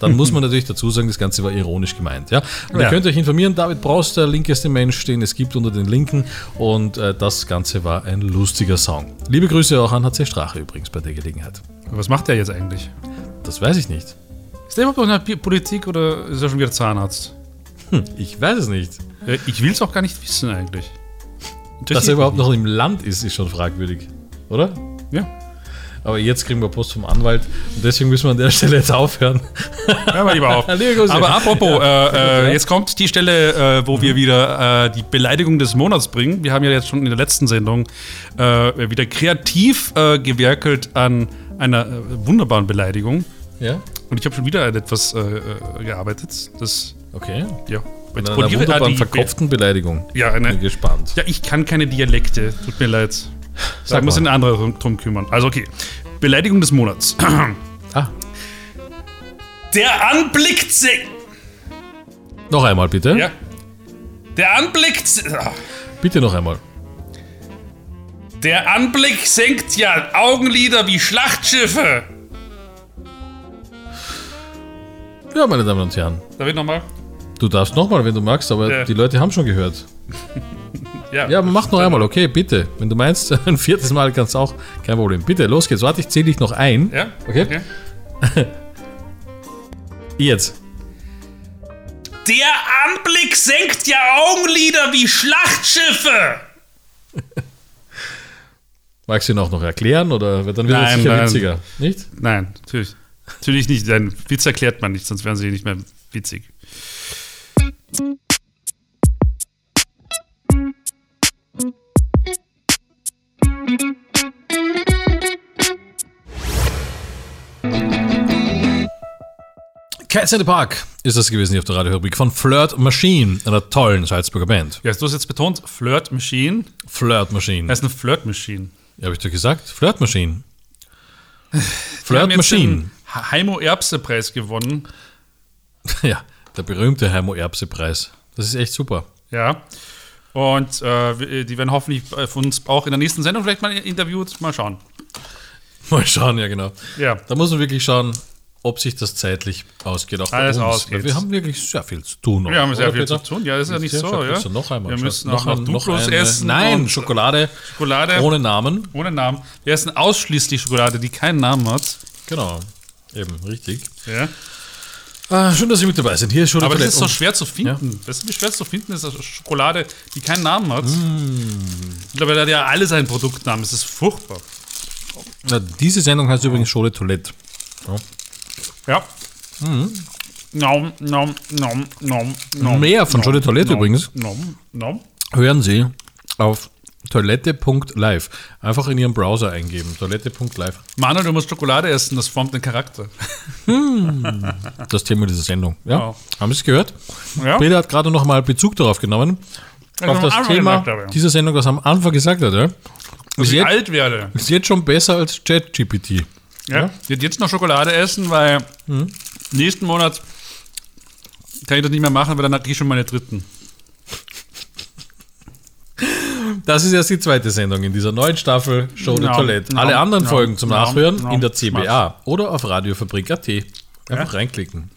Speaker 4: Dann muss man natürlich dazu sagen, das Ganze war ironisch gemeint. Ja? Und ja. ihr könnt euch informieren, David Braus, der linkeste Mensch, den es gibt unter den Linken. Und äh, das Ganze war ein lustiger Song. Liebe Grüße auch an HC Strache übrigens bei der Gelegenheit.
Speaker 1: Was macht der jetzt eigentlich?
Speaker 4: Das weiß ich nicht.
Speaker 1: Ist der überhaupt noch in der Politik oder ist er schon wieder Zahnarzt?
Speaker 4: Hm, ich weiß es nicht.
Speaker 1: Ich will es auch gar nicht wissen eigentlich.
Speaker 4: Dass er überhaupt noch im Land ist, ist schon fragwürdig, oder?
Speaker 1: Ja.
Speaker 4: Aber jetzt kriegen wir Post vom Anwalt und deswegen müssen wir an der Stelle jetzt aufhören.
Speaker 1: Hör mal lieber auf. Aber apropos, äh, äh, jetzt kommt die Stelle, äh, wo wir wieder äh, die Beleidigung des Monats bringen. Wir haben ja jetzt schon in der letzten Sendung äh, wieder kreativ äh, gewerkelt an einer wunderbaren Beleidigung.
Speaker 4: Ja?
Speaker 1: Und ich habe schon wieder an etwas gearbeitet. Das,
Speaker 4: Okay.
Speaker 1: ja.
Speaker 4: Mit einer
Speaker 1: Poliere-
Speaker 4: wunderbaren
Speaker 1: ah, die-
Speaker 4: verkopften Beleidigung.
Speaker 1: Ja, eine,
Speaker 4: Bin gespannt.
Speaker 1: Ja, ich kann keine Dialekte. Tut mir leid. Da
Speaker 4: Sag
Speaker 1: muss
Speaker 4: mal.
Speaker 1: ein anderer drum, kümmern. Also, okay. Beleidigung des Monats.
Speaker 4: Ah,
Speaker 1: Der Anblick.
Speaker 4: noch einmal bitte.
Speaker 1: Ja. Der Anblick. ah.
Speaker 4: Bitte noch einmal.
Speaker 1: Der Anblick senkt ja Augenlider wie Schlachtschiffe.
Speaker 4: Ja, meine Damen und Herren.
Speaker 1: Darf ich nochmal?
Speaker 4: Du darfst nochmal, wenn du magst, aber
Speaker 1: Ja.
Speaker 4: die Leute haben schon gehört.
Speaker 1: Ja.
Speaker 4: Ja, aber mach noch einmal, okay, bitte. Wenn du meinst, ein viertes Mal kannst du auch, kein Problem. Bitte, los geht's. Warte, ich zähle dich noch ein.
Speaker 1: Ja?
Speaker 4: Okay. Jetzt.
Speaker 1: Der Anblick senkt ja Augenlider wie Schlachtschiffe.
Speaker 4: Magst du ihn auch noch erklären oder wird dann wieder
Speaker 1: Nein,
Speaker 4: sicher
Speaker 1: nein.
Speaker 4: witziger? Nicht?
Speaker 1: Nein, natürlich. Natürlich nicht. Ein Witz erklärt man nicht, sonst wären sie nicht mehr witzig.
Speaker 4: Cats in the Park ist das gewesen hier auf der Radiorubrik von Flirt Machine, einer tollen Salzburger Band.
Speaker 1: Ja, du hast jetzt betont, Flirt Machine.
Speaker 4: Flirt Machine.
Speaker 1: Das ist eine Flirt Machine.
Speaker 4: Ja, habe ich doch gesagt? Flirt Machine. Flirt Machine.
Speaker 1: Heimo Erbse-Preis gewonnen.
Speaker 4: Ja, der berühmte Heimo Erbse-Preis. Das ist echt super.
Speaker 1: Ja. Und äh, die werden hoffentlich äh, von uns auch in der nächsten Sendung vielleicht mal interviewt. Mal schauen.
Speaker 4: Mal schauen, ja genau.
Speaker 1: Ja.
Speaker 4: Da muss man wirklich schauen, ob sich das zeitlich ausgeht. Auch
Speaker 1: Alles ausgeht.
Speaker 4: Wir haben wirklich sehr viel zu tun.
Speaker 1: Wir haben sehr
Speaker 4: oder,
Speaker 1: viel
Speaker 4: Peter?
Speaker 1: zu tun. Ja, ist ja nicht so, ja.
Speaker 4: du Noch einmal.
Speaker 1: Wir müssen auch noch
Speaker 4: ein-
Speaker 1: Duplos
Speaker 4: eine-
Speaker 1: essen
Speaker 4: Nein, Schokolade,
Speaker 1: Schokolade
Speaker 4: ohne Namen.
Speaker 1: ohne Namen. Wir essen ausschließlich Schokolade, die keinen Namen hat.
Speaker 4: Genau. Eben, richtig.
Speaker 1: Ja.
Speaker 4: Ah, schön, dass Sie mit dabei sind. Hier ist schon
Speaker 1: Aber das ist so schwer zu finden. Weißt du, wie schwer zu finden ist, eine Schokolade, die keinen Namen hat?
Speaker 4: Mm.
Speaker 1: Mittlerweile hat ja alles einen Produktnamen. Das ist furchtbar.
Speaker 4: Na, diese Sendung heißt übrigens Schole Toilette.
Speaker 1: Ja. Nom, nom, nom, nom, nom,
Speaker 4: Mehr von
Speaker 1: nom,
Speaker 4: Jolie Toilette
Speaker 1: nom,
Speaker 4: übrigens.
Speaker 1: Nom, nom.
Speaker 4: Hören Sie auf toilette.live. Einfach in Ihrem Browser eingeben. Toilette.live.
Speaker 1: Manuel, du musst Schokolade essen, das formt den Charakter.
Speaker 4: Das Thema dieser Sendung. Ja?
Speaker 1: Ja.
Speaker 4: Haben Sie es gehört?
Speaker 1: Ja?
Speaker 4: Peter hat gerade noch mal Bezug darauf genommen.
Speaker 1: Also
Speaker 4: auf das Thema
Speaker 1: habe.
Speaker 4: dieser Sendung, das er am Anfang gesagt hat. Ja?
Speaker 1: Dass
Speaker 4: Ist,
Speaker 1: ich
Speaker 4: jetzt,
Speaker 1: alt werde.
Speaker 4: ist jetzt schon besser als ChatGPT.
Speaker 1: Ja? Ich werde jetzt noch Schokolade essen, weil
Speaker 4: Mhm.
Speaker 1: nächsten Monat kann ich das nicht mehr machen, weil dann gehe ich schon meine dritten.
Speaker 4: Das ist erst die zweite Sendung in dieser neuen Staffel Show de
Speaker 1: Ja,
Speaker 4: Toilette.
Speaker 1: ja,
Speaker 4: Alle anderen
Speaker 1: ja,
Speaker 4: Folgen zum
Speaker 1: ja,
Speaker 4: Nachhören
Speaker 1: ja,
Speaker 4: in der CBA oder auf radiofabrik.at. Einfach reinklicken.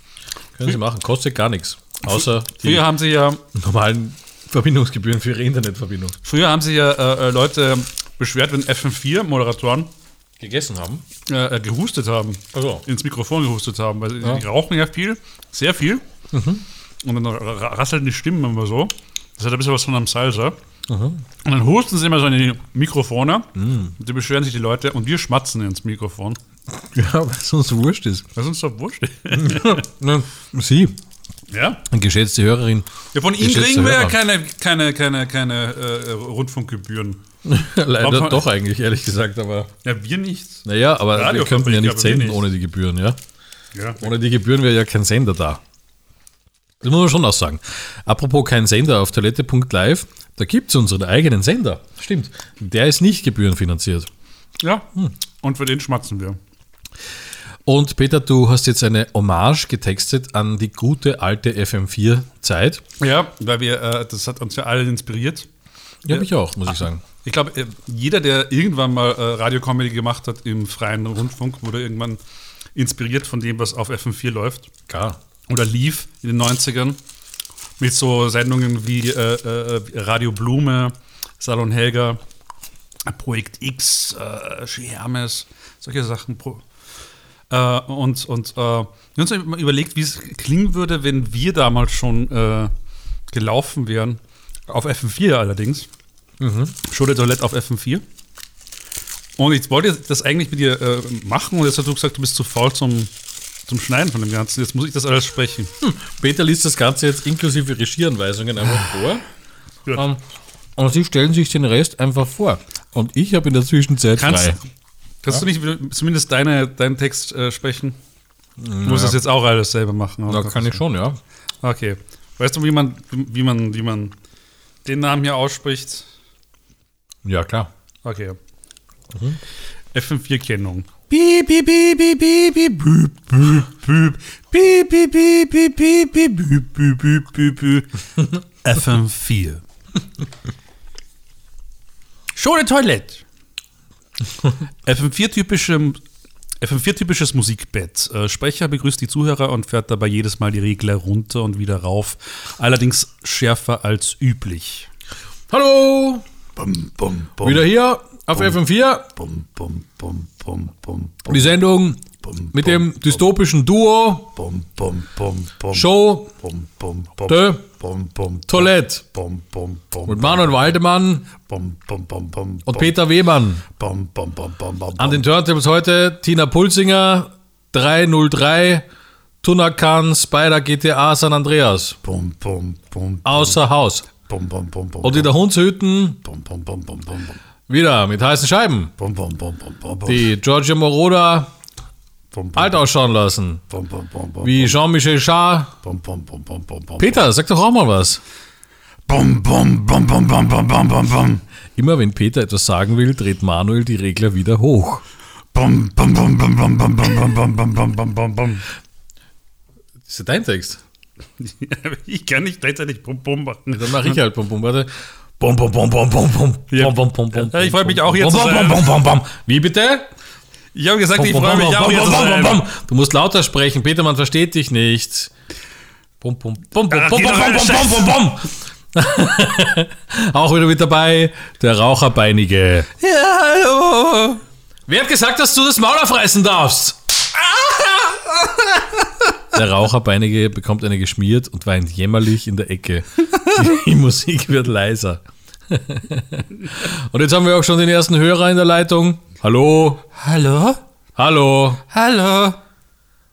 Speaker 4: Können Sie machen, kostet gar nichts. Außer die
Speaker 1: Früher haben sie ja,
Speaker 4: normalen Verbindungsgebühren für Ihre Internetverbindung.
Speaker 1: früher haben sie ja äh, äh, Leute beschwert, wenn FM4-Moderatoren
Speaker 4: Gegessen haben?
Speaker 1: äh, äh, gehustet haben.
Speaker 4: Also.
Speaker 1: Ins Mikrofon gehustet haben, weil die rauchen ja viel, sehr viel.
Speaker 4: Mhm.
Speaker 1: Und dann ra- rasseln die Stimmen immer so. Das hat ein bisschen was von einem Salsa. Und dann husten sie immer so in die Mikrofone.
Speaker 4: Mhm.
Speaker 1: Und die beschweren sich die Leute und wir schmatzen ins Mikrofon.
Speaker 4: Ja, weil es uns wurscht ist.
Speaker 1: Ist uns doch wurscht.
Speaker 4: Na, Sie,
Speaker 1: ja?
Speaker 4: eine geschätzte Hörerin.
Speaker 1: ja, von Ihnen kriegen wir ja keine, keine, keine, keine äh, Rundfunkgebühren.
Speaker 4: Leider
Speaker 1: Warum-
Speaker 4: doch eigentlich, ehrlich gesagt, aber.
Speaker 1: Ja, wir nicht.
Speaker 4: Naja, aber wir
Speaker 1: Radiofabrik,
Speaker 4: könnten ja nicht
Speaker 1: wir
Speaker 4: senden
Speaker 1: nicht.
Speaker 4: ohne die Gebühren, ja?
Speaker 1: Ja.
Speaker 4: Ohne die Gebühren wäre ja kein Sender da. Das muss man schon auch sagen. Apropos kein Sender auf toilette.live, da gibt es unseren eigenen Sender. Stimmt. Der ist nicht gebührenfinanziert.
Speaker 1: ja.
Speaker 4: Hm.
Speaker 1: Und für den schmatzen wir.
Speaker 4: Und Peter, du hast jetzt eine Hommage getextet an die gute alte FM4-Zeit.
Speaker 1: Ja, weil wir, äh, das hat uns ja alle inspiriert.
Speaker 4: Ja, mich auch, muss ich sagen.
Speaker 1: Ich glaube, äh, jeder, der irgendwann mal äh, Radiocomedy gemacht hat im freien Rundfunk, wurde irgendwann inspiriert von dem, was auf FM4 läuft.
Speaker 4: Klar.
Speaker 1: Oder lief in den 90ern. Mit so Sendungen wie äh, äh, Radio Blume, Salon Helga, Projekt X, äh, Hermes, solche Sachen. Äh, und und äh, wir haben uns mal überlegt, wie es klingen würde, wenn wir damals schon äh, gelaufen wären. Auf FM4 allerdings. Show de Toilette auf FM4. Und ich wollte das eigentlich mit dir äh, machen und jetzt hast du gesagt, du bist zu faul zum, zum Schneiden von dem Ganzen. Jetzt muss ich das alles sprechen.
Speaker 4: Peter liest das Ganze jetzt inklusive Regieanweisungen einfach vor.
Speaker 1: Gut.
Speaker 4: Ähm, und sie stellen sich den Rest einfach vor. Und ich habe in der Zwischenzeit
Speaker 1: Kannst,
Speaker 4: frei.
Speaker 1: kannst du nicht zumindest deine, deinen Text äh, sprechen? Du musst das jetzt auch alles selber machen.
Speaker 4: Da kann ich schon, ja.
Speaker 1: Okay. Weißt du, wie man, wie man, wie man den Namen hier ausspricht?
Speaker 4: Ja, klar.
Speaker 1: Okay. FM4-Kennung.
Speaker 4: Piep, piep, piep, piep, piep, piep, piep, piep, piep, piep, piep, piep, piep, piep, piep, piep, piep, piep, piep.
Speaker 1: FM4. Schone Toilette. FM4-typische FM4-typisches Musikbett. Äh, Sprecher begrüßt die Zuhörer und fährt dabei jedes Mal die Regler runter und wieder rauf. Allerdings schärfer als üblich.
Speaker 4: Hallo,
Speaker 1: Bum, bum, bum,
Speaker 4: wieder hier auf FM4,
Speaker 1: bum, bum, bum, bum, bum, bum.
Speaker 4: Die Sendung mit dem dystopischen Duo Show de Toilette mit Manuel Waldemann und Peter Wehmann. An den Turntables heute Tina Pulsinger 303 Tunakan Spider GTA San Andreas. Außer Haus. Und in der Hundshütten wieder mit heißen Scheiben.
Speaker 1: Bum, bum, bum,
Speaker 4: Die Giorgio Moroder alt ausschauen lassen. Wie Jean-Michel
Speaker 1: Schaar.
Speaker 4: Peter, sag doch auch mal was. Immer wenn Peter etwas sagen will, dreht Manuel die Regler wieder hoch. Ist ja dein Text.
Speaker 1: ich kann nicht gleichzeitig Bum Bum machen.
Speaker 4: Dann mache ich halt Bum Bum. Warte. Bum bum bum bum bum bum.
Speaker 1: Ja.
Speaker 4: Bum, bum, bum, bum,
Speaker 1: Ja, ich freue mich auch,
Speaker 4: bum,
Speaker 1: sein.
Speaker 4: bum, bum, bum, bum. Wie bitte?
Speaker 1: Ich habe gesagt, ich
Speaker 4: Bum,
Speaker 1: freue mich
Speaker 4: bum,
Speaker 1: auch,
Speaker 4: bum,
Speaker 1: sein.
Speaker 4: bum. Du musst lauter sprechen. Peter, man versteht dich nicht. Bum, bum, bum, bum, bum, bum, bum, bum, bum, bum. Auch wieder mit dabei, der Raucherbeinige.
Speaker 1: Ja, hallo.
Speaker 4: Wer hat gesagt, dass du das Maul aufreißen darfst? Der Raucherbeinige bekommt eine geschmiert und weint jämmerlich in der Ecke. Die Musik wird leiser. Und jetzt haben wir auch schon den ersten Hörer in der Leitung. Hallo?
Speaker 1: Hallo?
Speaker 4: Hallo?
Speaker 1: Hallo?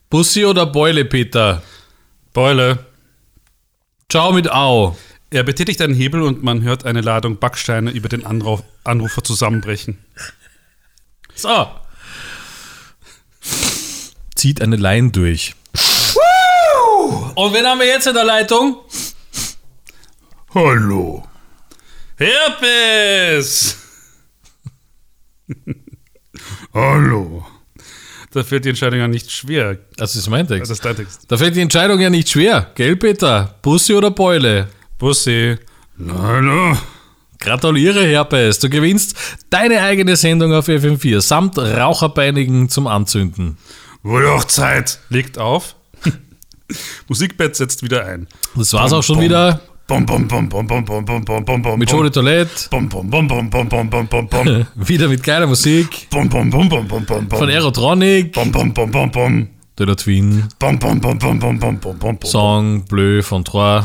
Speaker 4: Bussi oder Beule, Peter?
Speaker 1: Beule.
Speaker 4: Ciao mit Au.
Speaker 1: Er betätigt einen Hebel und man hört eine Ladung Backsteine über den Anruf Anrufer zusammenbrechen.
Speaker 4: So. Zieht eine Line durch. Und wen haben wir jetzt in der Leitung?
Speaker 5: Hallo.
Speaker 1: Herpes!
Speaker 5: Hallo.
Speaker 1: Da fällt die Entscheidung ja nicht schwer.
Speaker 4: Das ist mein
Speaker 1: Das
Speaker 4: Text.
Speaker 1: ist dein Text.
Speaker 4: Da fällt die Entscheidung ja nicht schwer. Gell, Peter? Bussi oder Beule?
Speaker 1: Bussi.
Speaker 5: Hallo.
Speaker 4: Gratuliere, Herpes. Du gewinnst deine eigene Sendung auf FM4 samt Raucherbeinigen zum Anzünden.
Speaker 5: Wurde auch Zeit.
Speaker 1: Legt auf. Musikbett setzt wieder ein.
Speaker 4: Das war's auch schon
Speaker 5: bum.
Speaker 4: wieder
Speaker 5: Bum,
Speaker 4: mit de Toilette. Wieder mit geiler Musik von Aerotronic,
Speaker 5: bum.
Speaker 4: de la Twin. Song Bleu von Trois,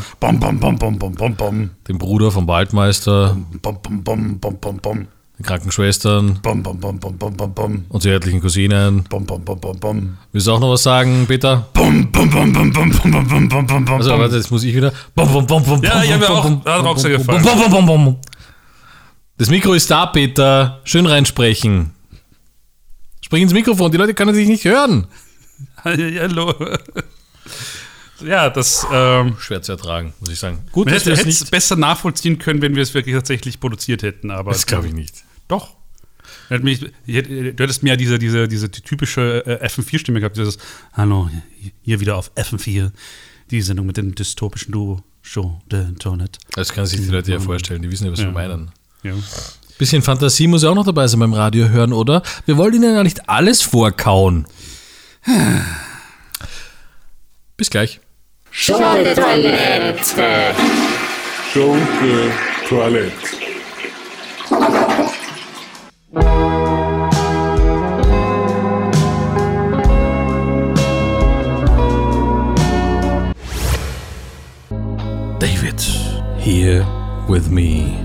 Speaker 4: dem Bruder vom Waldmeister. Den Krankenschwestern
Speaker 5: Bum, bum, bum, bum, bum, bum, bum.
Speaker 4: und zärtlichen Cousinen.
Speaker 5: Bum, bum, bum, bum, bum.
Speaker 4: Willst du auch noch was sagen, Peter?
Speaker 5: Bum, bum, bum, bum, bum, bum, bum, bum, bum, bum, bum.
Speaker 4: Also, warte, jetzt muss ich wieder. Bum, bum, bum, bum,
Speaker 1: Ja,
Speaker 4: bum,
Speaker 1: ich hab
Speaker 4: bum,
Speaker 1: mir auch-
Speaker 4: bum,
Speaker 1: sehr
Speaker 4: bum,
Speaker 1: gefallen.
Speaker 4: bum, bum. Das Mikro ist da, Peter. Schön reinsprechen. Sprich ins Mikrofon, die Leute können dich nicht hören.
Speaker 1: Hallo. Ja, das. Ähm,
Speaker 4: Schwer zu ertragen, muss ich sagen. Gut,
Speaker 1: man hätte
Speaker 4: wir es
Speaker 1: besser nachvollziehen können, wenn wir es wirklich tatsächlich produziert hätten. Aber
Speaker 4: Das glaube ich nicht.
Speaker 1: Doch. Mich- ich hätte- Du hättest mehr diese, diese, diese typische äh, FM4-Stimme gehabt, dieses Hallo, hier wieder auf FM4, die Sendung mit dem dystopischen Duo Show de Tonet.
Speaker 4: Das können sich die Leute ja vorstellen, die wissen ja, was wir
Speaker 1: Ja.
Speaker 4: meinen.
Speaker 1: Ja.
Speaker 4: Bisschen Fantasie muss ja auch noch dabei sein beim Radio hören, oder? Wir wollen Ihnen ja nicht alles vorkauen. Bis gleich.
Speaker 10: Show de Toilette.
Speaker 3: Show de Toilette.
Speaker 4: David, here with me.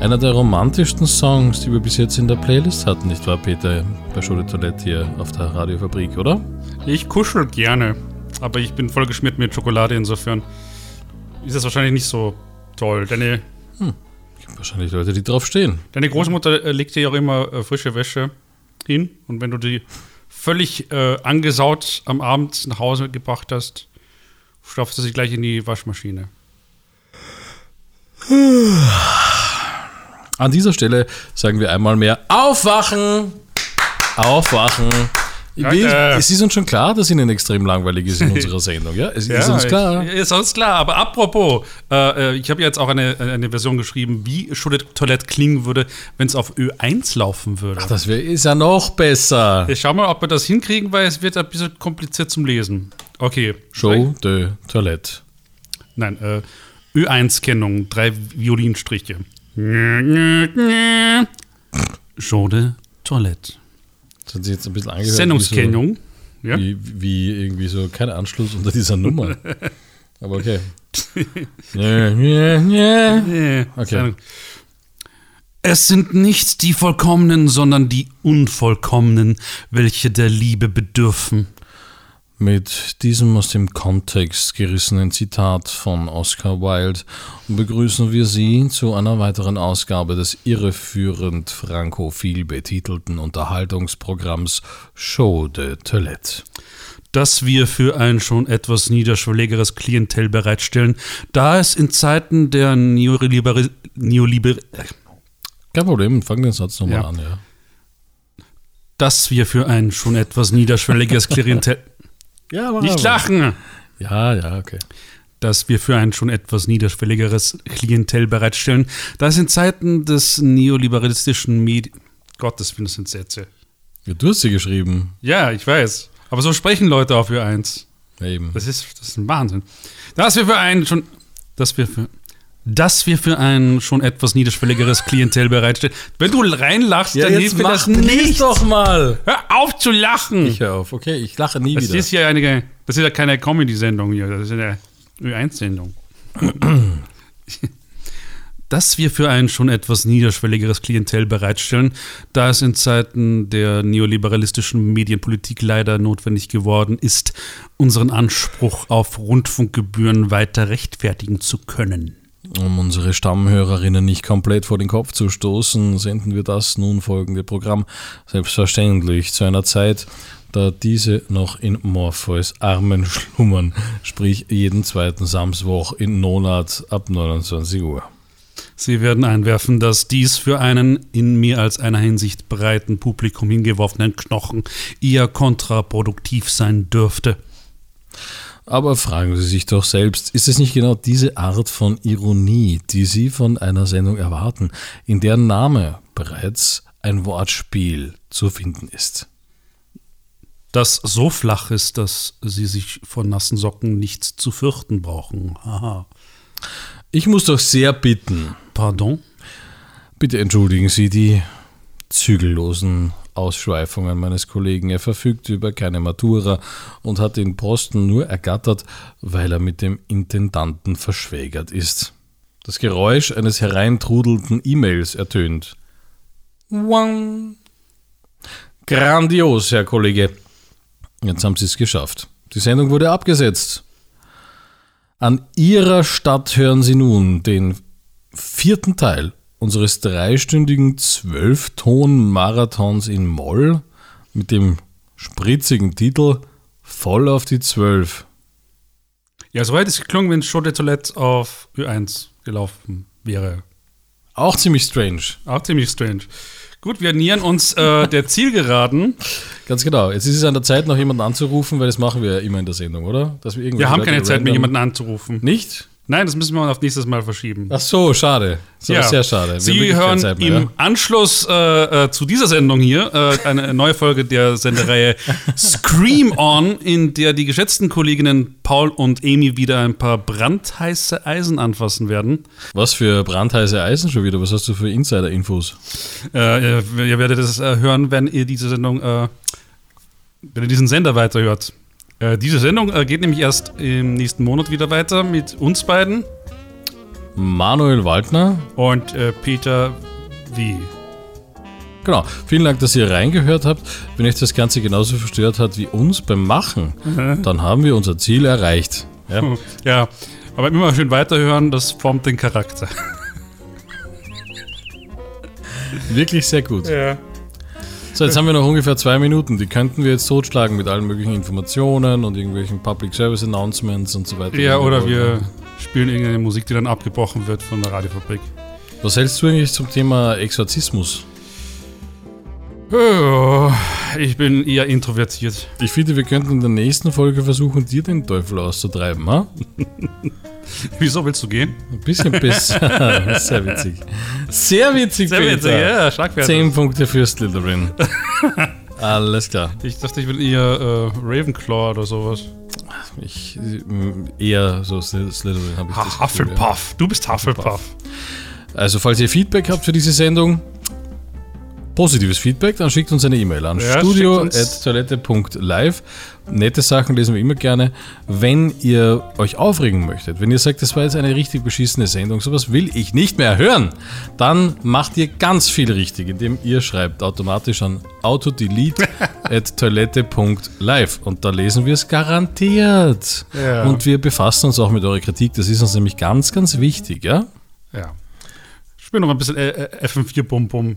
Speaker 4: Einer der romantischsten Songs, die wir bis jetzt in der Playlist hatten, nicht wahr, Peter, bei de Toilette hier auf der Radiofabrik, oder?
Speaker 1: Ich kuschel gerne, aber ich bin voll geschmiert mit Schokolade, insofern ist das wahrscheinlich nicht so toll. Deine,
Speaker 4: Gibt wahrscheinlich Leute, die drauf stehen.
Speaker 1: deine Großmutter äh, legt dir ja auch immer äh, frische Wäsche hin und wenn du die völlig äh, angesaut am Abend nach Hause gebracht hast, stopfst du sie gleich in die Waschmaschine.
Speaker 4: An dieser Stelle sagen wir einmal mehr Aufwachen! Aufwachen! Wie, es ist uns schon klar, dass Ihnen extrem langweilig ist in unserer Sendung, ja? Es ist uns klar.
Speaker 1: Ich, ist uns klar. Aber apropos, äh, äh, ich habe jetzt auch eine, eine Version geschrieben, wie Show de Toilette klingen würde, wenn es auf Ö1 laufen würde.
Speaker 4: Ach, das wär, ist ja noch besser.
Speaker 1: Ich schau mal, ob wir das hinkriegen, weil es wird ein bisschen kompliziert zum Lesen. Okay.
Speaker 4: Show de Toilette.
Speaker 1: Nein, äh, Ö1-Kennung, drei Violinstriche. Show de Toilette.
Speaker 4: Das hat sich jetzt ein bisschen angehört.
Speaker 1: Sendungskennung.
Speaker 4: Wie,
Speaker 1: Ja?
Speaker 4: so, wie, wie irgendwie so kein Anschluss unter dieser Nummer. Aber okay. ja, ja, ja.
Speaker 1: Nee,
Speaker 4: Okay.
Speaker 1: Es sind nicht die Vollkommenen, sondern die Unvollkommenen, welche der Liebe bedürfen.
Speaker 4: Mit diesem aus dem Kontext gerissenen Zitat von Oscar Wilde begrüßen wir Sie zu einer weiteren Ausgabe des irreführend frankophil betitelten Unterhaltungsprogramms Show de Toilette.
Speaker 1: dass wir für ein schon etwas niederschwelligeres Klientel bereitstellen, da es in Zeiten der Neoliber Neoliber
Speaker 4: Kein Problem, fang den Satz nochmal
Speaker 1: Ja.
Speaker 4: an, ja.
Speaker 1: dass wir für ein schon etwas niederschwelliges Klientel
Speaker 4: Ja,
Speaker 1: nicht lachen,
Speaker 4: Ja, ja, okay.
Speaker 1: dass wir für ein schon etwas niederschwelligeres Klientel bereitstellen, da es in Zeiten des neoliberalistischen Medi Gottes Willen, das sind Sätze.
Speaker 4: Ja, du hast sie geschrieben.
Speaker 1: Ja, ich weiß. Aber so sprechen Leute auch für eins.
Speaker 4: Ja, eben.
Speaker 1: Das ist, das ist ein Wahnsinn. Dass wir für ein schon, dass wir für, dass wir für ein schon etwas niederschwelligeres Klientel bereitstellen. Wenn du reinlachst, dann hilft mir das nicht.
Speaker 4: doch mal.
Speaker 1: Hör auf zu lachen.
Speaker 4: Ich höre auf, okay? Ich lache nie
Speaker 1: das
Speaker 4: wieder.
Speaker 1: ist hier eine, das ist ja keine Comedy-Sendung hier, das ist eine Ö1-Sendung. dass wir für ein schon etwas niederschwelligeres Klientel bereitstellen, da es in Zeiten der neoliberalistischen Medienpolitik leider notwendig geworden ist, unseren Anspruch auf Rundfunkgebühren weiter rechtfertigen zu können.
Speaker 4: Um unsere Stammhörerinnen nicht komplett vor den Kopf zu stoßen, senden wir das nun folgende Programm selbstverständlich zu einer Zeit, da diese noch in Morpheus Armen schlummern, sprich jeden zweiten Samstwoch in Monat ab 29 Uhr.
Speaker 1: Sie werden einwerfen, dass dies für einen in mehr als einer Hinsicht breiten Publikum hingeworfenen Knochen eher kontraproduktiv sein dürfte.
Speaker 4: Aber fragen Sie sich doch selbst, ist es nicht genau diese Art von Ironie, die Sie von einer Sendung erwarten, in deren Name bereits ein Wortspiel zu finden ist?
Speaker 1: Das so flach ist, dass Sie sich von nassen Socken nichts zu fürchten brauchen. Haha.
Speaker 4: Ich muss doch sehr bitten,
Speaker 1: Pardon?
Speaker 4: Bitte entschuldigen Sie die zügellosen Ausschweifungen meines Kollegen. Er verfügt über keine Matura und hat den Posten nur ergattert, weil er mit dem Intendanten verschwägert ist. Das Geräusch eines hereintrudelnden E-Mails ertönt. Wang. Grandios, Herr Kollege. Jetzt haben Sie es geschafft. Die Sendung wurde abgesetzt. An Ihrer Stadt hören Sie nun den vierten Teil unseres dreistündigen Zwölf-Ton-Marathons in Moll mit dem spritzigen Titel Voll auf die Zwölf.
Speaker 1: Ja, so hätte es geklungen, wenn de Toilette auf Ö1 gelaufen wäre.
Speaker 4: Auch ziemlich strange.
Speaker 1: Auch ziemlich strange. Gut, wir nähern uns äh, der Zielgeraden.
Speaker 4: Ganz genau. Jetzt ist es an der Zeit, noch jemanden anzurufen, weil das machen wir ja immer in der Sendung, oder? Wir,
Speaker 1: Wir haben keine Zeit mehr, jemanden anzurufen.
Speaker 4: Nicht?
Speaker 1: Nein, das müssen wir auf nächstes Mal verschieben.
Speaker 4: Ach so, schade. Das ist aber sehr schade. Wir
Speaker 1: Sie hören
Speaker 4: mehr,
Speaker 1: im
Speaker 4: ja?
Speaker 1: Anschluss äh, äh, zu dieser Sendung hier äh, eine neue Folge der Sendereihe Scream On, in der die geschätzten Kolleginnen Paul und Amy wieder ein paar brandheiße Eisen anfassen werden.
Speaker 4: Was für brandheiße Eisen schon wieder? Was hast du für Insider-Infos?
Speaker 1: Äh, ihr, ihr werdet es äh, hören, wenn ihr diese Sendung, äh, wenn ihr diesen Sender weiterhört. Äh, diese Sendung äh, geht nämlich erst im nächsten Monat wieder weiter mit uns beiden.
Speaker 4: Manuel Waldner.
Speaker 1: Und äh, Peter Wie.
Speaker 4: Genau. Vielen Dank, dass ihr reingehört habt. Wenn euch das Ganze genauso verstört hat wie uns beim Machen, dann haben wir unser Ziel erreicht. Ja.
Speaker 1: Ja, aber immer schön weiterhören, das formt den Charakter.
Speaker 4: Wirklich sehr gut.
Speaker 1: Ja.
Speaker 4: So, jetzt haben wir noch ungefähr zwei Minuten. Die könnten wir jetzt totschlagen mit allen möglichen Informationen und irgendwelchen Public Service Announcements und so weiter.
Speaker 1: Ja, oder wir spielen irgendeine Musik, die dann abgebrochen wird von der Radiofabrik.
Speaker 4: Was hältst du eigentlich zum Thema Exorzismus?
Speaker 1: Oh, ich bin eher introvertiert.
Speaker 4: Ich finde, wir könnten in der nächsten Folge versuchen, dir den Teufel auszutreiben, ha?
Speaker 1: Wieso willst du gehen?
Speaker 4: Ein bisschen besser. Sehr witzig. Sehr witzig,
Speaker 1: Sehr
Speaker 4: Peter.
Speaker 1: witzig, ja, schlagfertig.
Speaker 4: Zehn Punkte für Slytherin. Alles klar.
Speaker 1: Ich dachte, ich will eher äh, Ravenclaw oder sowas.
Speaker 4: Ich eher so Sly- Slytherin habe ich das
Speaker 1: Ha
Speaker 4: Gefühl, ja.
Speaker 1: Hufflepuff. Du bist Hufflepuff.
Speaker 4: Also, falls ihr Feedback habt für diese Sendung, positives Feedback, dann schickt uns eine E-Mail an
Speaker 1: Ja,
Speaker 4: studio
Speaker 1: schickt uns-
Speaker 4: at toilette.live. Nette Sachen lesen wir immer gerne. Wenn ihr euch aufregen möchtet, wenn ihr sagt, das war jetzt eine richtig beschissene Sendung, sowas will ich nicht mehr hören, dann macht ihr ganz viel richtig, indem ihr schreibt automatisch an autodelete at toilette.live und da lesen wir es garantiert.
Speaker 1: Ja.
Speaker 4: Und wir befassen uns auch mit eurer Kritik, das ist uns nämlich ganz, ganz wichtig, ja?
Speaker 1: Ja. Spiel noch ein bisschen äh, äh, FM4
Speaker 5: Bum Bum.